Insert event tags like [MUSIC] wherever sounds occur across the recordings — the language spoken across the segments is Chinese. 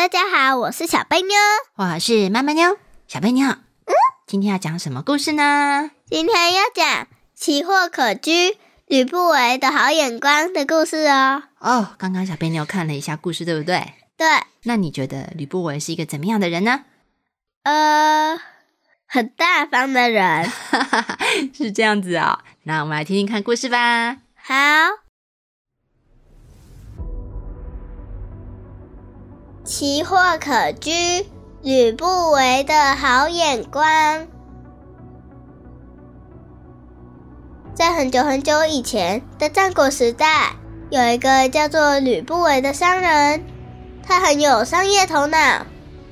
大家好，我是小贝妞，我是妈妈妞。小贝妞，嗯，今天要讲什么故事呢？今天要讲“奇货可居，吕不韦的好眼光”的故事哦。哦，刚刚小贝妞看了一下故事，对不对？对。那你觉得吕不韦是一个怎么样的人呢？呃，很大方的人，[LAUGHS] 是这样子哦。那我们来听听看故事吧。好。奇货可居，吕不韦的好眼光。在很久很久以前的战国时代，有一个叫做吕不韦的商人，他很有商业头脑，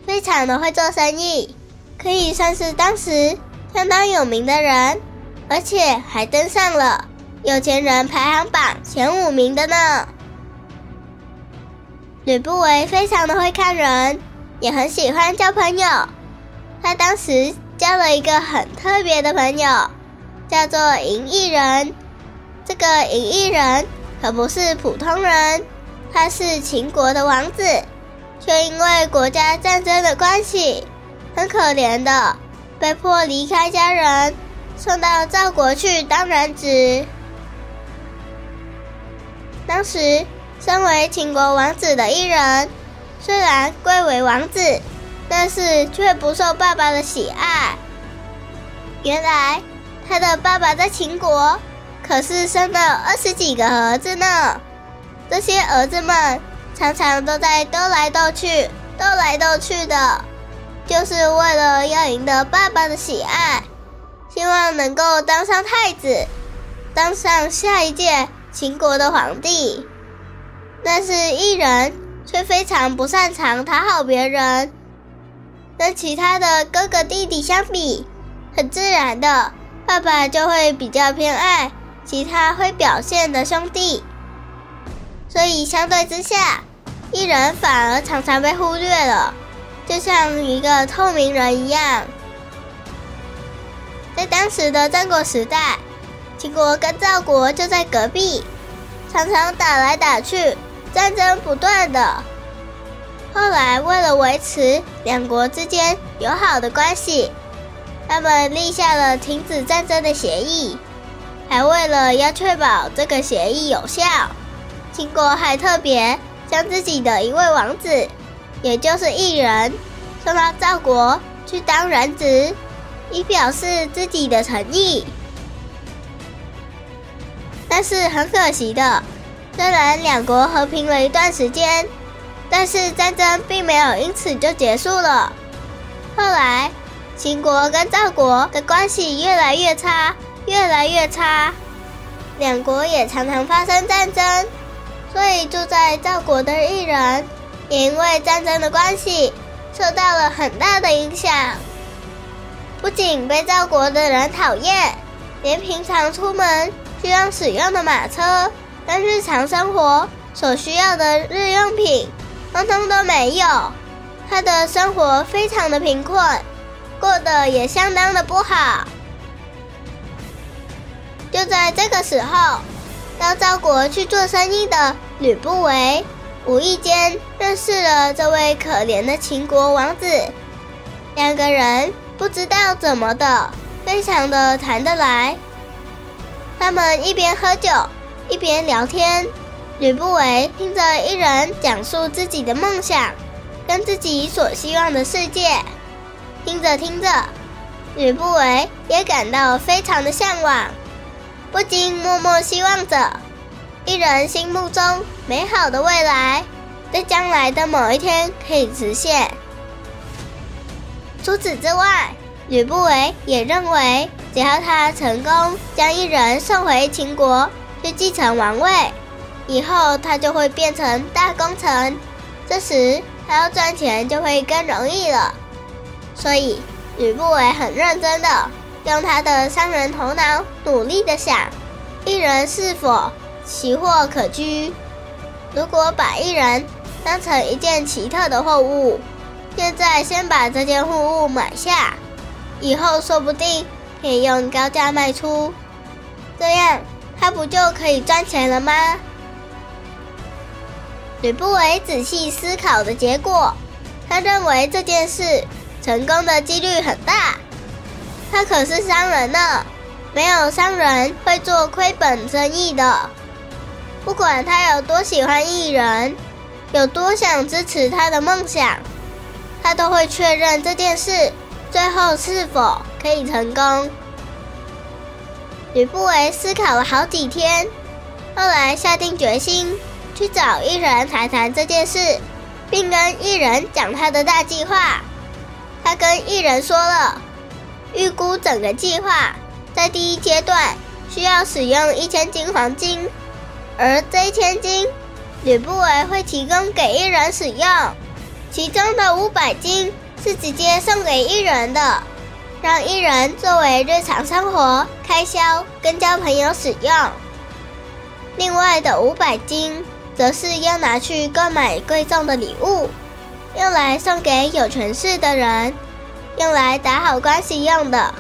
非常的会做生意，可以算是当时相当有名的人，而且还登上了有钱人排行榜前五名的呢。吕不韦非常的会看人，也很喜欢交朋友。他当时交了一个很特别的朋友，叫做银翼人。这个银翼人可不是普通人，他是秦国的王子，却因为国家战争的关系，很可怜的被迫离开家人，送到赵国去当人质。当时。身为秦国王子的一人，虽然贵为王子，但是却不受爸爸的喜爱。原来他的爸爸在秦国可是生了二十几个儿子呢。这些儿子们常常都在斗来斗去、斗来斗去的，就是为了要赢得爸爸的喜爱，希望能够当上太子，当上下一届秦国的皇帝。但是艺人却非常不擅长讨好别人，跟其他的哥哥弟弟相比，很自然的，爸爸就会比较偏爱其他会表现的兄弟，所以相对之下，艺人反而常常被忽略了，就像一个透明人一样。在当时的战国时代，秦国跟赵国就在隔壁，常常打来打去。战争不断的，后来为了维持两国之间友好的关系，他们立下了停止战争的协议。还为了要确保这个协议有效，秦国还特别将自己的一位王子，也就是异人，送到赵国去当人质，以表示自己的诚意。但是很可惜的。虽然两国和平了一段时间，但是战争并没有因此就结束了。后来，秦国跟赵国的关系越来越差，越来越差，两国也常常发生战争。所以住在赵国的艺人，也因为战争的关系，受到了很大的影响。不仅被赵国的人讨厌，连平常出门需要使用的马车。但日常生活所需要的日用品，通通都没有。他的生活非常的贫困，过得也相当的不好。就在这个时候，到赵国去做生意的吕不韦，无意间认识了这位可怜的秦国王子。两个人不知道怎么的，非常的谈得来。他们一边喝酒。一边聊天，吕不韦听着一人讲述自己的梦想，跟自己所希望的世界。听着听着，吕不韦也感到非常的向往，不禁默默希望着一人心目中美好的未来，在将来的某一天可以实现。除此之外，吕不韦也认为，只要他成功将一人送回秦国。去继承王位，以后他就会变成大功臣，这时他要赚钱就会更容易了。所以吕不韦很认真的用他的商人头脑，努力的想，一人是否奇货可居？如果把一人当成一件奇特的货物，现在先把这件货物买下，以后说不定可以用高价卖出，这样他不就可以赚钱了吗？吕不韦仔细思考的结果，他认为这件事成功的几率很大。他可是商人呢，没有商人会做亏本生意的。不管他有多喜欢艺人，有多想支持他的梦想，他都会确认这件事最后是否可以成功。吕不韦思考了好几天，后来下定决心。去找异人谈谈这件事，并跟异人讲他的大计划。他跟异人说了，预估整个计划在第一阶段需要使用一千斤黄金，而这一千斤吕不韦会提供给异人使用，其中的五百斤是直接送给异人的，让艺人作为日常生活开销跟交朋友使用。另外的五百金。则是要拿去购买贵重的礼物，用来送给有权势的人，用来打好关系用的。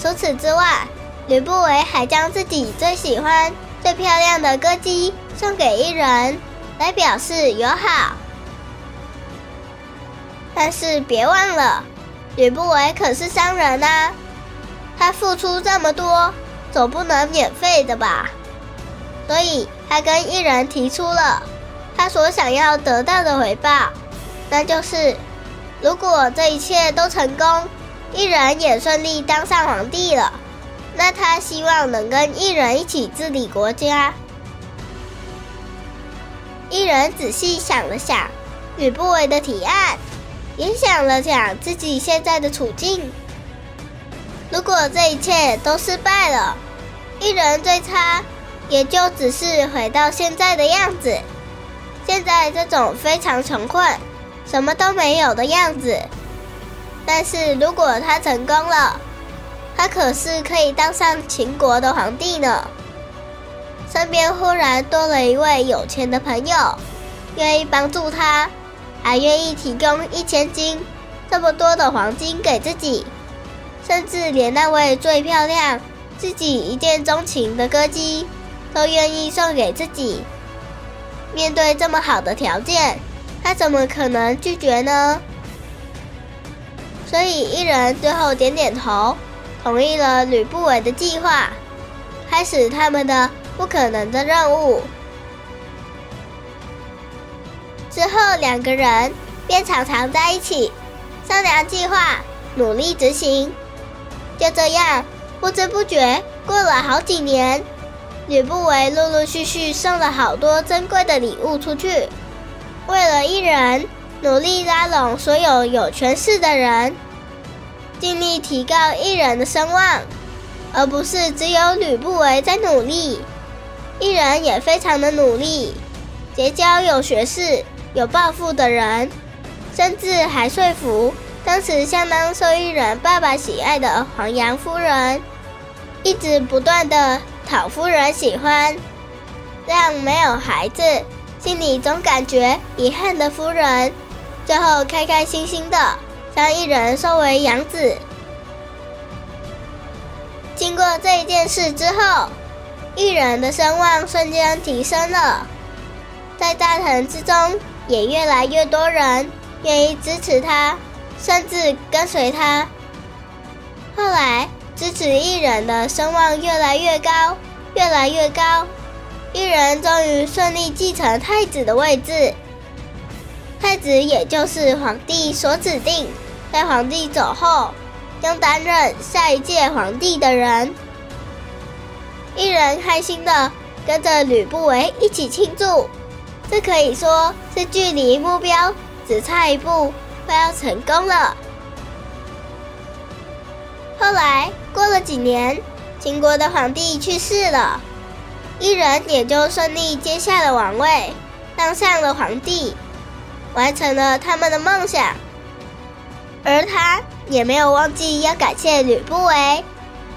除此之外，吕不韦还将自己最喜欢、最漂亮的歌姬送给伊人，来表示友好。但是别忘了，吕不韦可是商人啊，他付出这么多，总不能免费的吧？所以。他跟异人提出了他所想要得到的回报，那就是如果这一切都成功，异人也顺利当上皇帝了，那他希望能跟异人一起治理国家。异人仔细想了想吕不韦的提案，也想了想自己现在的处境。如果这一切都失败了，一人最差。也就只是回到现在的样子，现在这种非常穷困、什么都没有的样子。但是如果他成功了，他可是可以当上秦国的皇帝呢。身边忽然多了一位有钱的朋友，愿意帮助他，还愿意提供一千斤这么多的黄金给自己，甚至连那位最漂亮、自己一见钟情的歌姬。都愿意送给自己。面对这么好的条件，他怎么可能拒绝呢？所以一人最后点点头，同意了吕不韦的计划，开始他们的不可能的任务。之后两个人便常常在一起商量计划，努力执行。就这样，不知不觉过了好几年。吕不韦陆陆续续送了好多珍贵的礼物出去，为了一人，努力拉拢所有有权势的人，尽力提高一人的声望，而不是只有吕不韦在努力，一人也非常的努力，结交有学识、有抱负的人，甚至还说服当时相当受一人爸爸喜爱的黄杨夫人，一直不断的。讨夫人喜欢，让没有孩子、心里总感觉遗憾的夫人，最后开开心心的将一人收为养子。经过这一件事之后，一人的声望瞬间提升了，在大臣之中也越来越多人愿意支持他，甚至跟随他。后来。支持一人的声望越来越高，越来越高，一人终于顺利继承太子的位置。太子也就是皇帝所指定，在皇帝走后将担任下一届皇帝的人。一人开心的跟着吕不韦一起庆祝，这可以说是距离目标只差一步，快要成功了。后来过了几年，秦国的皇帝去世了，异人也就顺利接下了王位，当上了皇帝，完成了他们的梦想。而他也没有忘记要感谢吕不韦，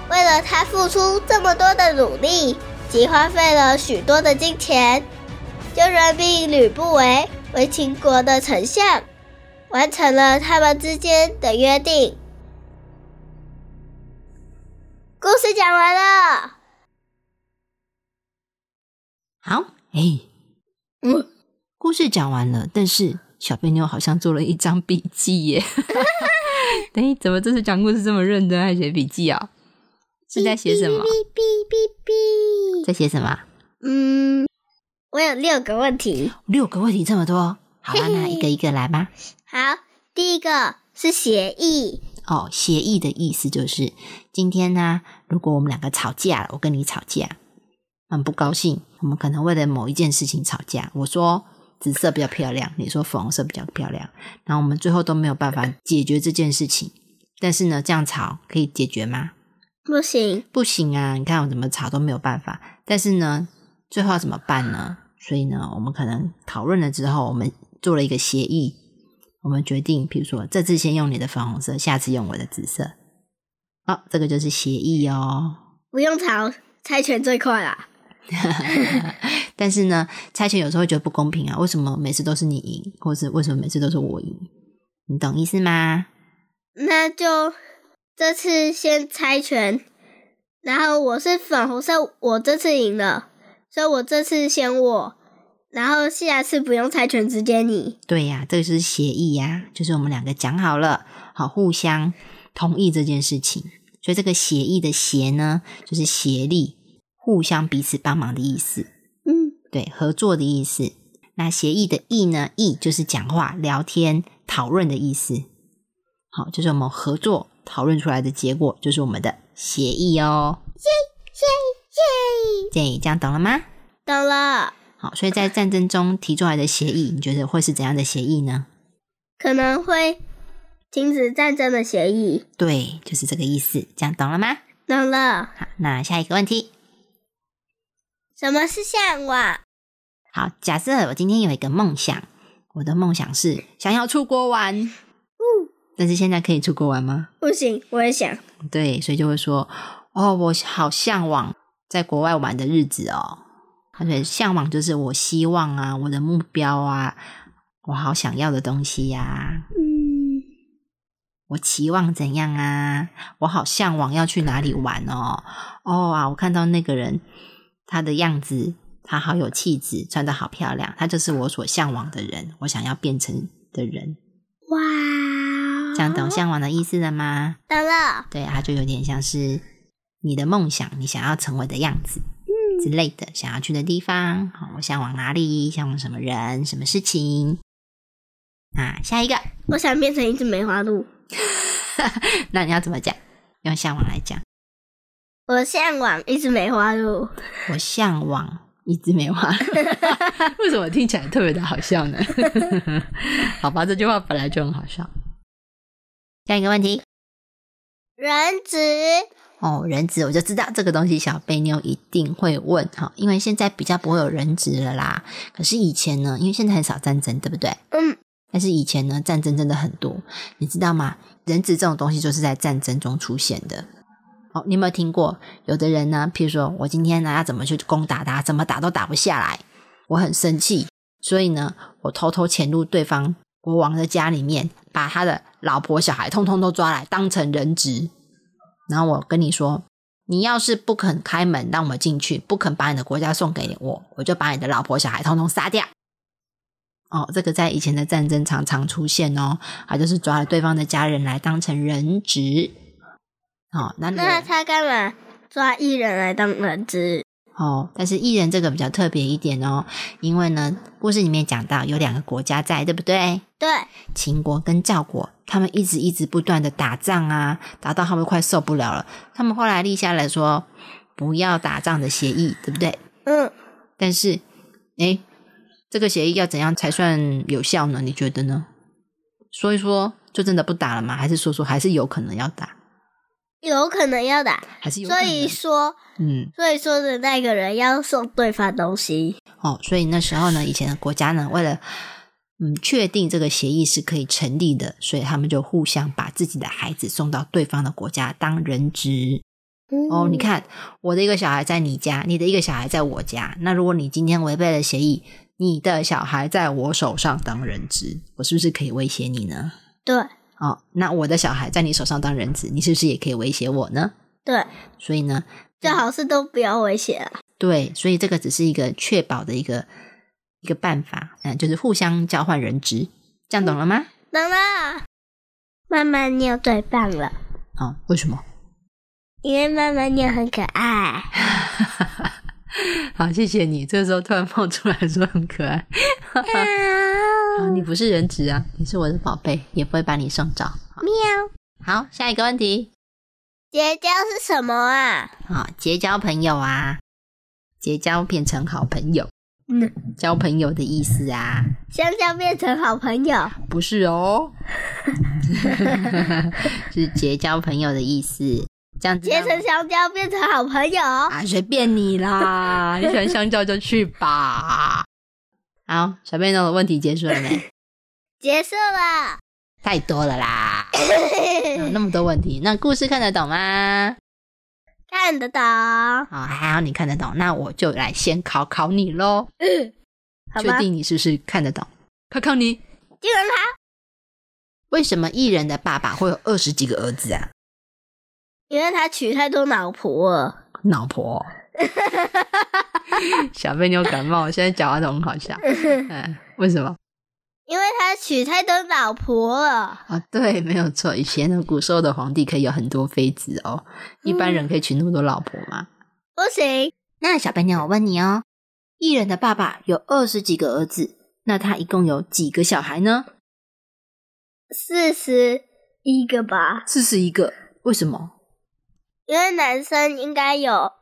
为了他付出这么多的努力，及花费了许多的金钱，就任命吕不韦为秦国的丞相，完成了他们之间的约定。故事讲完了。好，哎，嗯，故事讲完了，但是小贝妞好像做了一张笔记耶。[LAUGHS] 哎，怎么这次讲故事这么认真，还写笔记啊？是在写什么？在写什么？嗯，我有六个问题。六个问题这么多，好啦，那一个一个来吧。好，第一个是协议。哦，协议的意思就是今天呢，如果我们两个吵架了，我跟你吵架，很不高兴，我们可能为了某一件事情吵架。我说紫色比较漂亮，你说粉红色比较漂亮，然后我们最后都没有办法解决这件事情。但是呢，这样吵可以解决吗？不行，不行啊！你看我怎么吵都没有办法。但是呢，最后要怎么办呢？所以呢，我们可能讨论了之后，我们做了一个协议。我们决定，比如说这次先用你的粉红色，下次用我的紫色。哦，这个就是协议哦。不用吵，猜拳最快啦。[LAUGHS] 但是呢，猜拳有时候会觉得不公平啊。为什么每次都是你赢，或是为什么每次都是我赢？你懂意思吗？那就这次先猜拳，然后我是粉红色，我这次赢了，所以我这次先我，然后下次不用猜拳，直接你。对呀，这个是协议呀，就是我们两个讲好了，好互相同意这件事情，所以这个协议的协呢，就是协力，互相彼此帮忙的意思。嗯，对，合作的意思。那协议的议呢，议就是讲话、聊天、讨论的意思。好，就是我们合作讨论出来的结果，就是我们的协议哦。耶耶耶！这这样懂了吗？懂了。好，所以在战争中提出来的协议，你觉得会是怎样的协议呢？可能会停止战争的协议。对，就是这个意思。这样懂了吗？懂了。好，那下一个问题，什么是向往？好，假设我今天有一个梦想，我的梦想是想要出国玩。但是现在可以出国玩吗？不行，我也想。对，所以就会说，哦，我好向往在国外玩的日子哦。而且向往就是我希望啊，我的目标啊，我好想要的东西呀。嗯，我期望怎样啊？我好向往要去哪里玩哦？哦啊，我看到那个人，他的样子，他好有气质，穿的好漂亮，他就是我所向往的人，我想要变成的人。哇！这样懂向往的意思了吗？懂了。对，他就有点像是你的梦想，你想要成为的样子，嗯之类的，想要去的地方。好，我向往哪里？向往什么人？什么事情？啊，下一个，我想变成一只梅花鹿。[LAUGHS] 那你要怎么讲？用向往来讲。我向往一只梅花鹿。我向往一只梅花鹿。[LAUGHS] 为什么听起来特别的好笑呢？[LAUGHS] 好吧，这句话本来就很好笑。下一个问题，人质哦，人质我就知道这个东西，小贝妞一定会问哈，因为现在比较不会有人质了啦。可是以前呢，因为现在很少战争，对不对？嗯。但是以前呢，战争真的很多，你知道吗？人质这种东西就是在战争中出现的。哦，你有没有听过？有的人呢，譬如说我今天呢要怎么去攻打他，怎么打都打不下来，我很生气，所以呢，我偷偷潜入对方国王的家里面，把他的老婆小孩通通都抓来当成人质，然后我跟你说，你要是不肯开门让我进去，不肯把你的国家送给我，我就把你的老婆小孩通通杀掉。哦，这个在以前的战争常常出现哦，啊就是抓了对方的家人来当成人质。哦，那那他干嘛抓艺人来当人质？哦，但是艺人这个比较特别一点哦，因为呢，故事里面讲到有两个国家在，对不对？对，秦国跟赵国，他们一直一直不断的打仗啊，打到他们快受不了了，他们后来立下来说不要打仗的协议，对不对？嗯，但是，哎，这个协议要怎样才算有效呢？你觉得呢？说一说就真的不打了吗？还是说说还是有可能要打？有可能要打，还是有可能？所以说，嗯，所以说的那个人要送对方东西。哦，所以那时候呢，以前的国家呢，为了嗯确定这个协议是可以成立的，所以他们就互相把自己的孩子送到对方的国家当人质。哦，你看，我的一个小孩在你家，你的一个小孩在我家。那如果你今天违背了协议，你的小孩在我手上当人质，我是不是可以威胁你呢？对哦，那我的小孩在你手上当人质，你是不是也可以威胁我呢？对，所以呢，最好是都不要威胁了。对，所以这个只是一个确保的一个一个办法，嗯，就是互相交换人质，这样懂了吗？懂了，妈妈妞最棒了，哦，为什么？因为妈妈妞很可爱。[LAUGHS] 好，谢谢你。这个时候突然冒出来说很可爱。[LAUGHS] 好，你不是人质啊，你是我的宝贝，也不会把你送走。喵，好，下一个问题。结交是什么啊？好，结交朋友啊，结交变成好朋友，嗯，交朋友的意思啊，香蕉变成好朋友。不是哦，[LAUGHS] 是结交朋友的意思。这样子结成香蕉变成好朋友。啊，随便你啦，你喜欢香蕉就去吧。好，小贝妞的问题结束了没？[LAUGHS] 结束了。太多了啦，有 [LAUGHS] 那么多问题。那故事看得懂吗？看得懂。好，还好你看得懂。那我就来先考考你喽。[LAUGHS] 确，定你是不是看得懂？考考你，金人好。为什么艺人的爸爸会有二十几个儿子啊？因为他娶太多老婆。老婆，[LAUGHS] 小贝妞感冒，现在讲话都很好笑。[LAUGHS] 嗯，为什么？因为他娶太多老婆了。啊，对，没有错。以前的古时候的皇帝可以有很多妃子哦，一般人可以娶那么多老婆吗？不行，那小白妞，我问你哦，艺人的爸爸有二十几个儿子，那他一共有几个小孩呢？四十一个吧。四十一个。为什么？因为男生应该有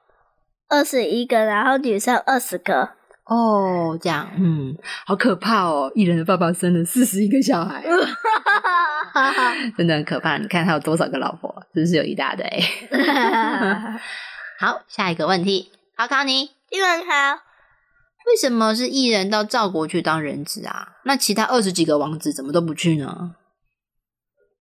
二十一个，然后女生二十个。哦，这样，嗯，好可怕哦！艺人的爸爸生了四十一个小孩，[LAUGHS] 真的很可怕。你看他有多少个老婆，是不是有一大堆？[LAUGHS] 好，下一个问题，考考你，英文好，为什么是艺人到赵国去当人质啊？那其他二十几个王子怎么都不去呢？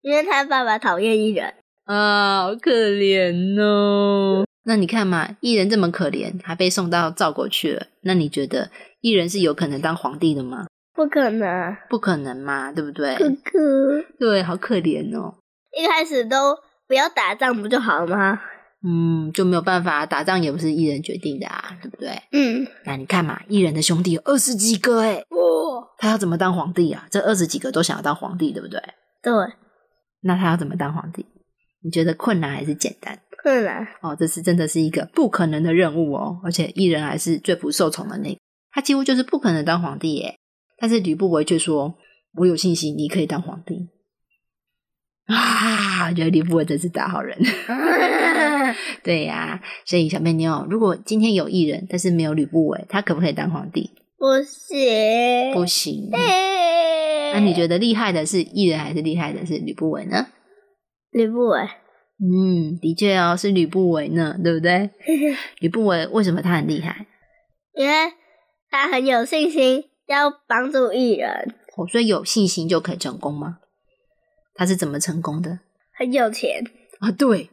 因为他爸爸讨厌艺人。啊，好可怜哦。那你看嘛，艺人这么可怜，还被送到赵国去了。那你觉得艺人是有可能当皇帝的吗？不可能，不可能嘛，对不对？哥哥对，好可怜哦。一开始都不要打仗不就好了吗？嗯，就没有办法，打仗也不是艺人决定的啊，对不对？嗯，那你看嘛，艺人的兄弟有二十几个哎，哇，他要怎么当皇帝啊？这二十几个都想要当皇帝，对不对？对，那他要怎么当皇帝？你觉得困难还是简单？困难，哦，这是真的是一个不可能的任务哦，而且艺人还是最不受宠的那个，他几乎就是不可能当皇帝耶。但是吕不韦却说：“我有信心，你可以当皇帝。”啊，我觉得吕不韦真是大好人。[LAUGHS] 对呀、所以小妹妞，如果今天有艺人，但是没有吕不韦，他可不可以当皇帝？不行，不行。那那你觉得厉害的是艺人，还是厉害的是吕不韦呢？吕不韦？嗯，的确哦，是吕不韦呢，对不对？[LAUGHS] 吕不韦为什么他很厉害？因为他很有信心，要帮助艺人，哦，所以有信心就可以成功吗？他是怎么成功的很有钱，啊？对，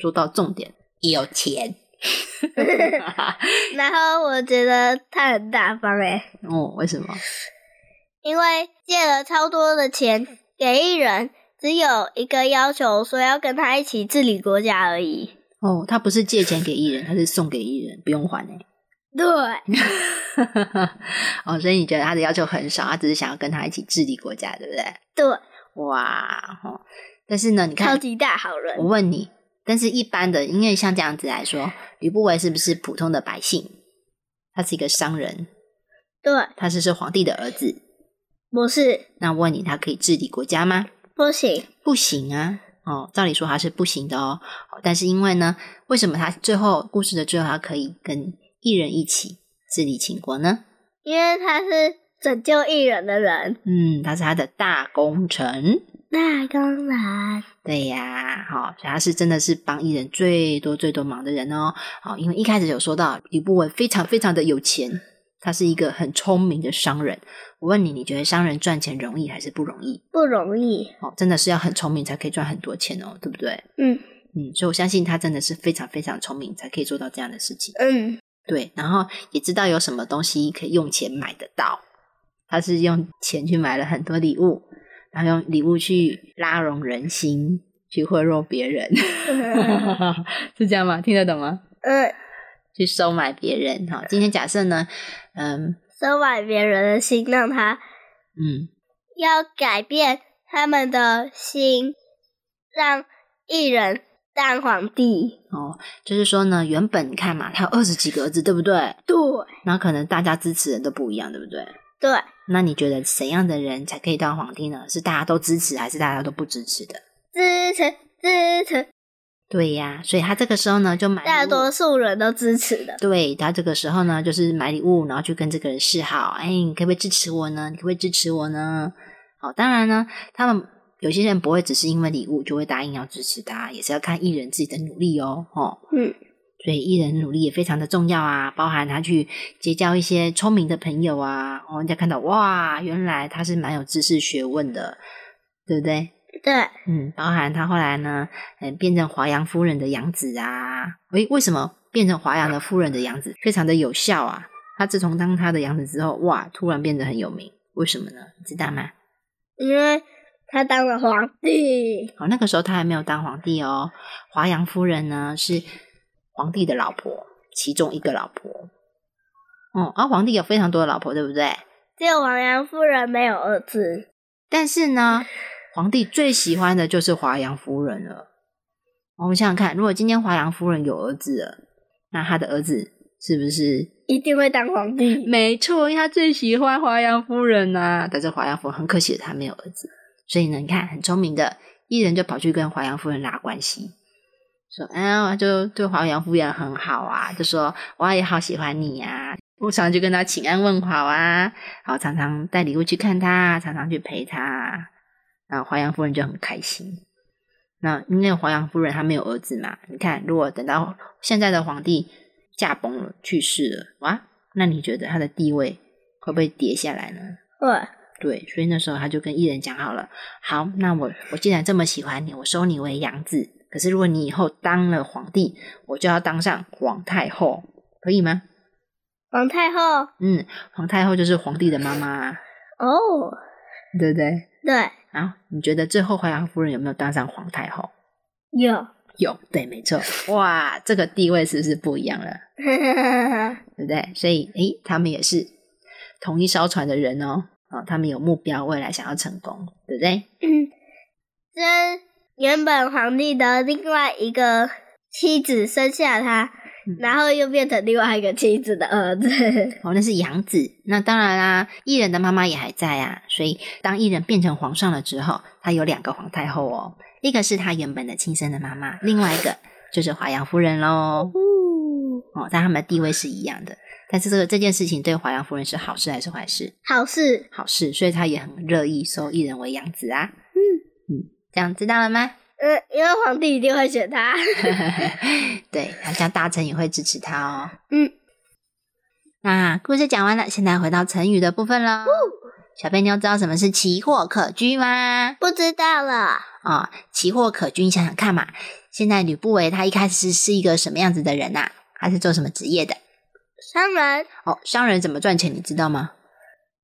说到重点，有钱。[LAUGHS] [LAUGHS] 然后我觉得他很大方诶，哦，为什么？因为借了超多的钱给艺人，只有一个要求，说要跟他一起治理国家而已。哦，他不是借钱给艺人，他是送给艺人，不用还诶。对，[LAUGHS] 哦，所以你觉得他的要求很少，他只是想要跟他一起治理国家，对不对？对，哇，哦，但是呢，你看超看，级大好人我。问你，但是一般的，因为像这样子来说，吕不韦是不是普通的百姓？他是一个商人，对，他是是皇帝的儿子。不是，那我问你，他可以治理国家吗？不行，不行啊！哦，照理说他是不行的哦。哦但是因为呢，为什么他最后故事的最后他可以跟艺人一起治理秦国呢？因为他是拯救艺人的人。嗯，他是他的大功臣。大功臣。对呀，好，所以他是真的是帮艺人最多最多忙的人哦。好，因为一开始有说到吕不韦非常非常的有钱，他是一个很聪明的商人。我问你，你觉得商人赚钱容易还是不容易？不容易。哦，真的是要很聪明才可以赚很多钱哦，对不对？嗯嗯，所以我相信他真的是非常非常聪明，才可以做到这样的事情。嗯，对，然后也知道有什么东西可以用钱买得到，他是用钱去买了很多礼物，然后用礼物去拉拢人心，去贿赂别人 [LAUGHS] [LAUGHS] 是这样吗？听得懂吗？嗯，去收买别人。好，今天假设呢，嗯收买别人的心，让他嗯，要改变他们的心，让一人当皇帝。哦，就是说呢，原本你看嘛，他有二十几个儿子，对不对？对然后可能大家支持人都不一样，对不对？对，那你觉得怎样的人才可以当皇帝呢？是大家都支持，还是大家都不支持的？支持支持，对呀，所以他这个时候呢，就买大多数人都支持的。对他这个时候呢，就是买礼物，然后去跟这个人示好，哎，你可不可以支持我呢？你可不可以支持我呢？好，当然呢，他们有些人不会只是因为礼物就会答应要支持他，也是要看艺人自己的努力哦，哦，嗯，所以艺人努力也非常的重要啊，包含他去结交一些聪明的朋友啊，哦，人家看到哇，原来他是蛮有知识学问的，对不对？对，嗯，包含他后来呢，嗯，变成华阳夫人的养子啊。诶，为什么变成华阳的夫人的养子非常的有效啊？他自从当他的养子之后，哇，突然变得很有名，为什么呢？你知道吗？因为他当了皇帝。哦，那个时候他还没有当皇帝哦。华阳夫人呢是皇帝的老婆，其中一个老婆。哦，而、皇帝有非常多的老婆，对不对？只有王阳夫人没有儿子。但是呢，皇帝最喜欢的就是华阳夫人了。我们想想看，如果今天华阳夫人有儿子了，那他的儿子是不是？一定会当皇帝。[LAUGHS] 没错，因为他最喜欢华阳夫人呐、但是华阳夫人很可惜的，他没有儿子，所以呢，你看很聪明的艺人就跑去跟华阳夫人拉关系，说：“哎呀，就对华阳夫人很好啊，就说我也好喜欢你呀、我常常就跟他请安问好啊，然后常常带礼物去看他，常常去陪他，然后华阳夫人就很开心。那因为华阳夫人她没有儿子嘛，你看，如果等到现在的皇帝驾崩了、去世了，哇，那你觉得他的地位会不会跌下来呢？对，对，所以那时候他就跟艺人讲好了，好，那我我既然这么喜欢你，我收你为养子。可是如果你以后当了皇帝，我就要当上皇太后，可以吗？皇太后。嗯，皇太后就是皇帝的妈妈啊，哦，对不对？对，然后你觉得最后华阳夫人有没有当上皇太后？有。有，对，没错。哇，这个地位是不是不一样了？[LAUGHS] 对不对？所以，诶，他们也是同一艘船的人哦。哦，他们有目标，未来想要成功，对不对？嗯，这原本皇帝的另外一个妻子生下他，嗯然后又变成另外一个妻子的儿子。[LAUGHS] 哦，那是养子。那当然啦，艺人的妈妈也还在啊。所以，当艺人变成皇上了之后，他有两个皇太后哦，一个是他原本的亲生的妈妈，另外一个就是华阳夫人喽。哦，但他们的地位是一样的。但是这个这件事情对华阳夫人是好事还是坏事？好事。好事，所以他也很乐意收艺人为养子啊。嗯嗯这样知道了吗？嗯，因为皇帝一定会选他。[LAUGHS] 对，好像大臣也会支持他哦。嗯，那故事讲完了，现在回到成语的部分喽。小贝妞知道什么是奇货可居吗？不知道了。哦、奇货可居，你想想看嘛。现在吕不韦他一开始是一个什么样子的人呐、他是做什么职业的？商人哦，商人怎么赚钱，你知道吗？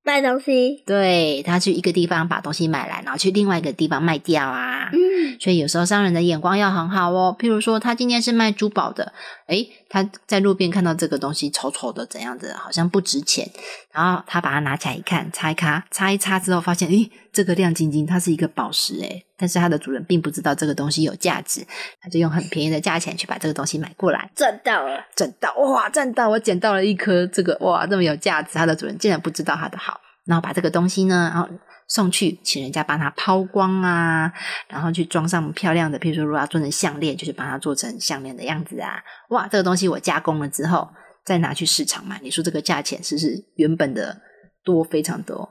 卖东西。对他去一个地方把东西买来，然后去另外一个地方卖掉啊。嗯，所以有时候商人的眼光要很好哦。譬如说，他今天是卖珠宝的，诶，他在路边看到这个东西丑丑的，怎样子，好像不值钱，然后他把它拿起来一看，擦一擦，擦一擦之后，发现，诶，这个亮晶晶，它是一个宝石，诶，但是它的主人并不知道这个东西有价值，他就用很便宜的价钱去把这个东西买过来，赚到了。赚到，哇，赚到，我捡到了一颗这个，哇，这么有价值，它的主人竟然不知道它的好，然后把这个东西呢，然后送去，请人家帮他抛光啊，然后去装上漂亮的，譬如说如果要做成项链，就是帮他做成项链的样子啊。哇，这个东西我加工了之后，再拿去市场卖，你说这个价钱是不是原本的多非常多？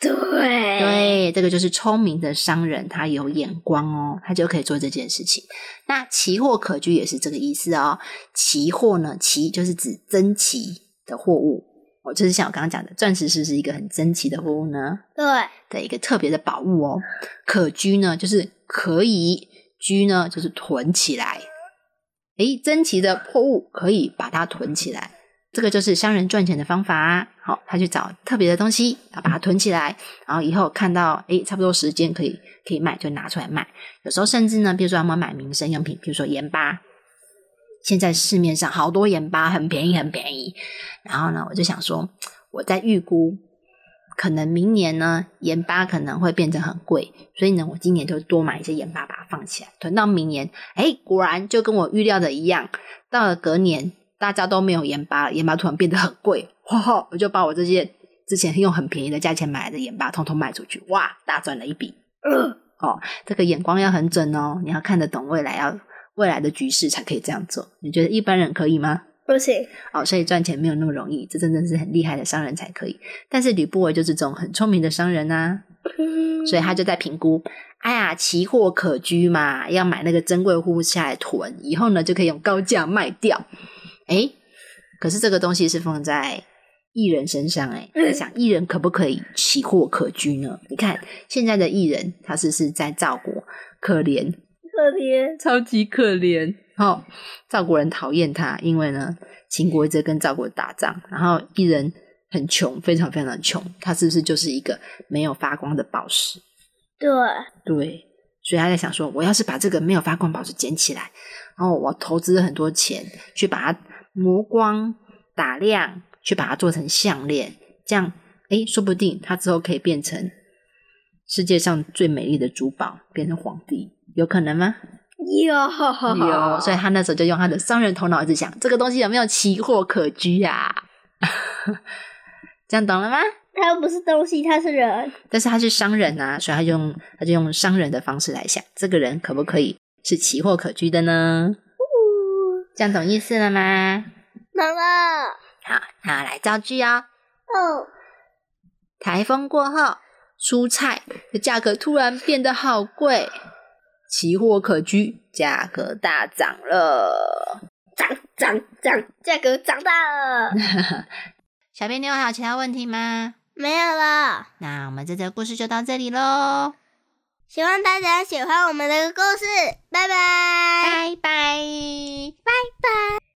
对对，这个就是聪明的商人，他有眼光哦，他就可以做这件事情。那奇货可居也是这个意思哦。奇货呢，奇就是指珍奇的货物，哦，就是像我刚刚讲的，钻石是不是一个很珍奇的货物呢？对，的一个特别的宝物哦。可居呢，就是可以居呢，就是囤起来。诶，珍奇的货物可以把它囤起来。这个就是商人赚钱的方法。好，他去找特别的东西，他把它囤起来，然后以后看到诶差不多时间可以可以卖，就拿出来卖。有时候甚至呢，比如说他们买民生用品，比如说盐巴，现在市面上好多盐巴很便宜，很便宜。然后呢，我就想说，[TSK] 我在预估，可能明年呢，盐巴可能会变成很贵，所以呢，我今年就多买一些盐巴，把它放起来，囤到明年。哎，果然就跟我预料的一样，到了隔年。大家都没有盐巴了，盐巴突然变得很贵，[LAUGHS] 我就把我这些之前用很便宜的价钱买来的盐巴，通通卖出去，哇，大赚了一笔。[CLEARS THROAT] 哦，这个眼光要很准哦，你要看得懂未来，要未来的局势才可以这样做。你觉得一般人可以吗？不行。哦，所以赚钱没有那么容易，这真的是很厉害的商人才可以。但是吕不韦就是这种很聪明的商人呐，所以他就在评估，哎呀，奇货可居嘛，要买那个珍贵货物下来囤，以后呢就可以用高价卖掉。哎，可是这个东西是放在艺人身上，哎，在想艺人可不可以奇货可居呢？你看现在的艺人，他是是在赵国，可怜，可怜，超级可怜。好，赵国人讨厌他，因为呢，秦国一直跟赵国打仗，然后一人很穷，非常非常的穷，他是不是就是一个没有发光的宝石？对，对，所以他在想说，我要是把这个没有发光宝石捡起来，然后我投资很多钱去把它。磨光打亮，去把它做成项链，这样哎，说不定他之后可以变成世界上最美丽的珠宝，变成皇帝，有可能吗？有有，[LAUGHS] 所以他那时候就用他的商人头脑一直想，这个东西有没有奇货可居呀？[LAUGHS] 这样懂了吗？他又不是东西，他是人，但是他是商人啊，所以他用他就用商人的方式来想，这个人可不可以是奇货可居的呢？这样懂意思了吗？懂了。好，那来造句哦。哦。台风过后，蔬菜的价格突然变得好贵，奇货可居，价格大涨了。涨涨涨，价格涨大了。[LAUGHS] 小编，你有还有其他问题吗？没有了。那我们这则故事就到这里喽。希望大家喜欢我们的故事，拜拜，拜拜，拜拜。